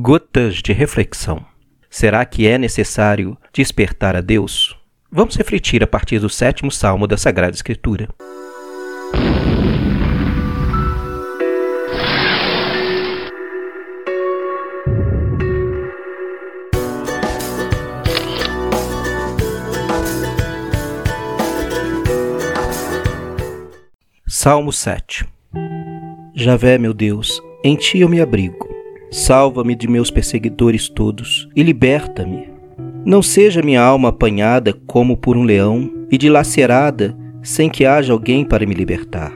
Gotas de reflexão. Será que é necessário despertar a Deus? Vamos refletir a partir do sétimo salmo da Sagrada Escritura. Salmo 7 Javé, meu Deus, em ti eu me abrigo. Salva-me de meus perseguidores todos e liberta-me. Não seja minha alma apanhada como por um leão e dilacerada sem que haja alguém para me libertar.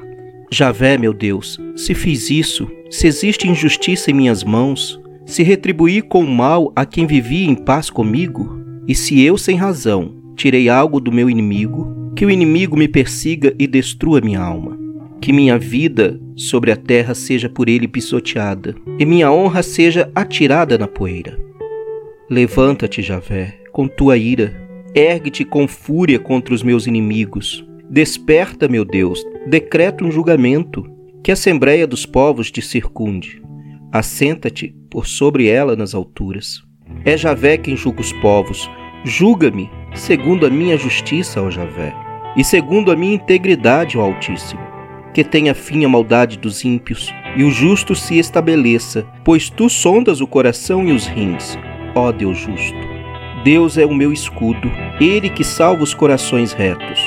Javé, meu Deus, se fiz isso, se existe injustiça em minhas mãos, se retribuí com mal a quem vivia em paz comigo, e se eu, sem razão, tirei algo do meu inimigo, que o inimigo me persiga e destrua minha alma que minha vida sobre a terra seja por ele pisoteada, e minha honra seja atirada na poeira. Levanta-te, Javé, com tua ira, ergue-te com fúria contra os meus inimigos. Desperta, meu Deus, decreta um julgamento, que a Assembleia dos Povos te circunde. Assenta-te por sobre ela nas alturas. É Javé quem julga os povos. Julga-me segundo a minha justiça, ó Javé, e segundo a minha integridade, ó Altíssimo que tenha fim a maldade dos ímpios, e o justo se estabeleça, pois tu sondas o coração e os rins, ó Deus justo. Deus é o meu escudo, ele que salva os corações retos.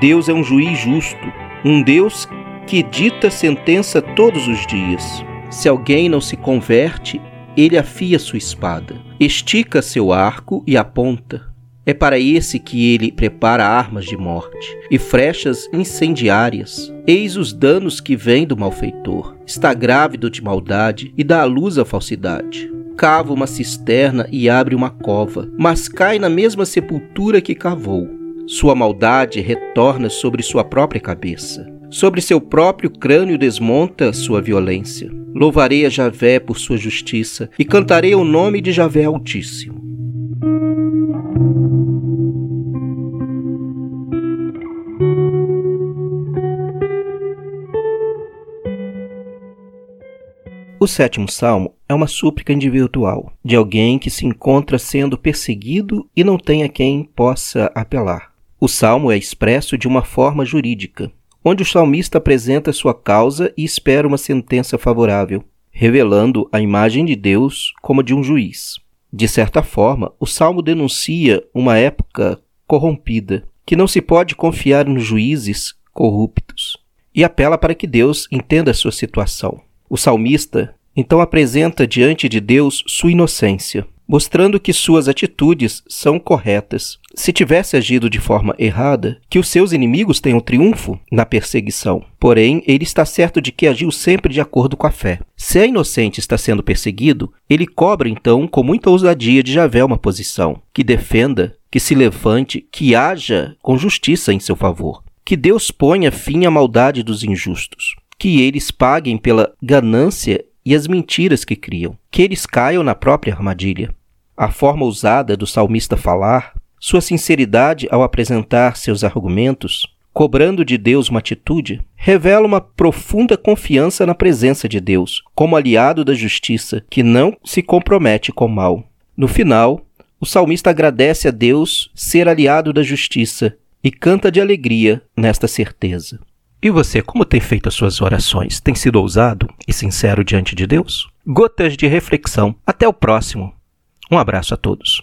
Deus é um juiz justo, um Deus que dita sentença todos os dias. Se alguém não se converte, ele afia sua espada, estica seu arco e aponta. É para esse que ele prepara armas de morte e flechas incendiárias. Eis os danos que vêm do malfeitor. Está grávido de maldade e dá à luz à falsidade. Cava uma cisterna e abre uma cova, mas cai na mesma sepultura que cavou. Sua maldade retorna sobre sua própria cabeça. Sobre seu próprio crânio desmonta sua violência. Louvarei a Javé por sua justiça e cantarei o nome de Javé Altíssimo. O sétimo salmo é uma súplica individual de alguém que se encontra sendo perseguido e não tem a quem possa apelar. O salmo é expresso de uma forma jurídica, onde o salmista apresenta sua causa e espera uma sentença favorável, revelando a imagem de Deus como de um juiz. De certa forma, o salmo denuncia uma época corrompida, que não se pode confiar nos juízes corruptos, e apela para que Deus entenda sua situação. O salmista então apresenta diante de Deus sua inocência, mostrando que suas atitudes são corretas. Se tivesse agido de forma errada, que os seus inimigos tenham triunfo na perseguição. Porém, ele está certo de que agiu sempre de acordo com a fé. Se a inocente está sendo perseguido, ele cobra então com muita ousadia de Javé uma posição que defenda, que se levante, que haja com justiça em seu favor. Que Deus ponha fim à maldade dos injustos que eles paguem pela ganância e as mentiras que criam, que eles caiam na própria armadilha. A forma ousada do salmista falar, sua sinceridade ao apresentar seus argumentos, cobrando de Deus uma atitude, revela uma profunda confiança na presença de Deus, como aliado da justiça, que não se compromete com o mal. No final, o salmista agradece a Deus ser aliado da justiça e canta de alegria nesta certeza. E você, como tem feito as suas orações? Tem sido ousado e sincero diante de Deus? Gotas de reflexão. Até o próximo. Um abraço a todos.